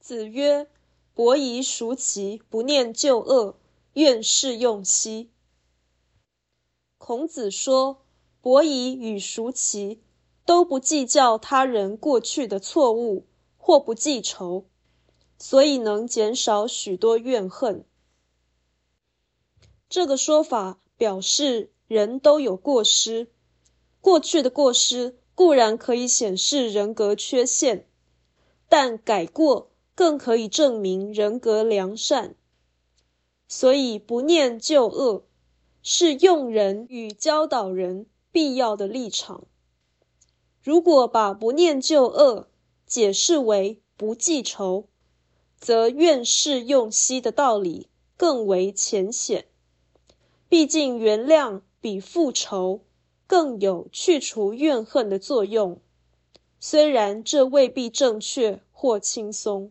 子曰：“伯夷孰其不念旧恶，愿试用兮。”孔子说，伯夷与孰其都不计较他人过去的错误，或不记仇，所以能减少许多怨恨。这个说法表示，人都有过失，过去的过失固然可以显示人格缺陷，但改过更可以证明人格良善。所以，不念旧恶是用人与教导人必要的立场。如果把不念旧恶解释为不记仇，则愿试用息的道理更为浅显。毕竟，原谅比复仇更有去除怨恨的作用，虽然这未必正确或轻松。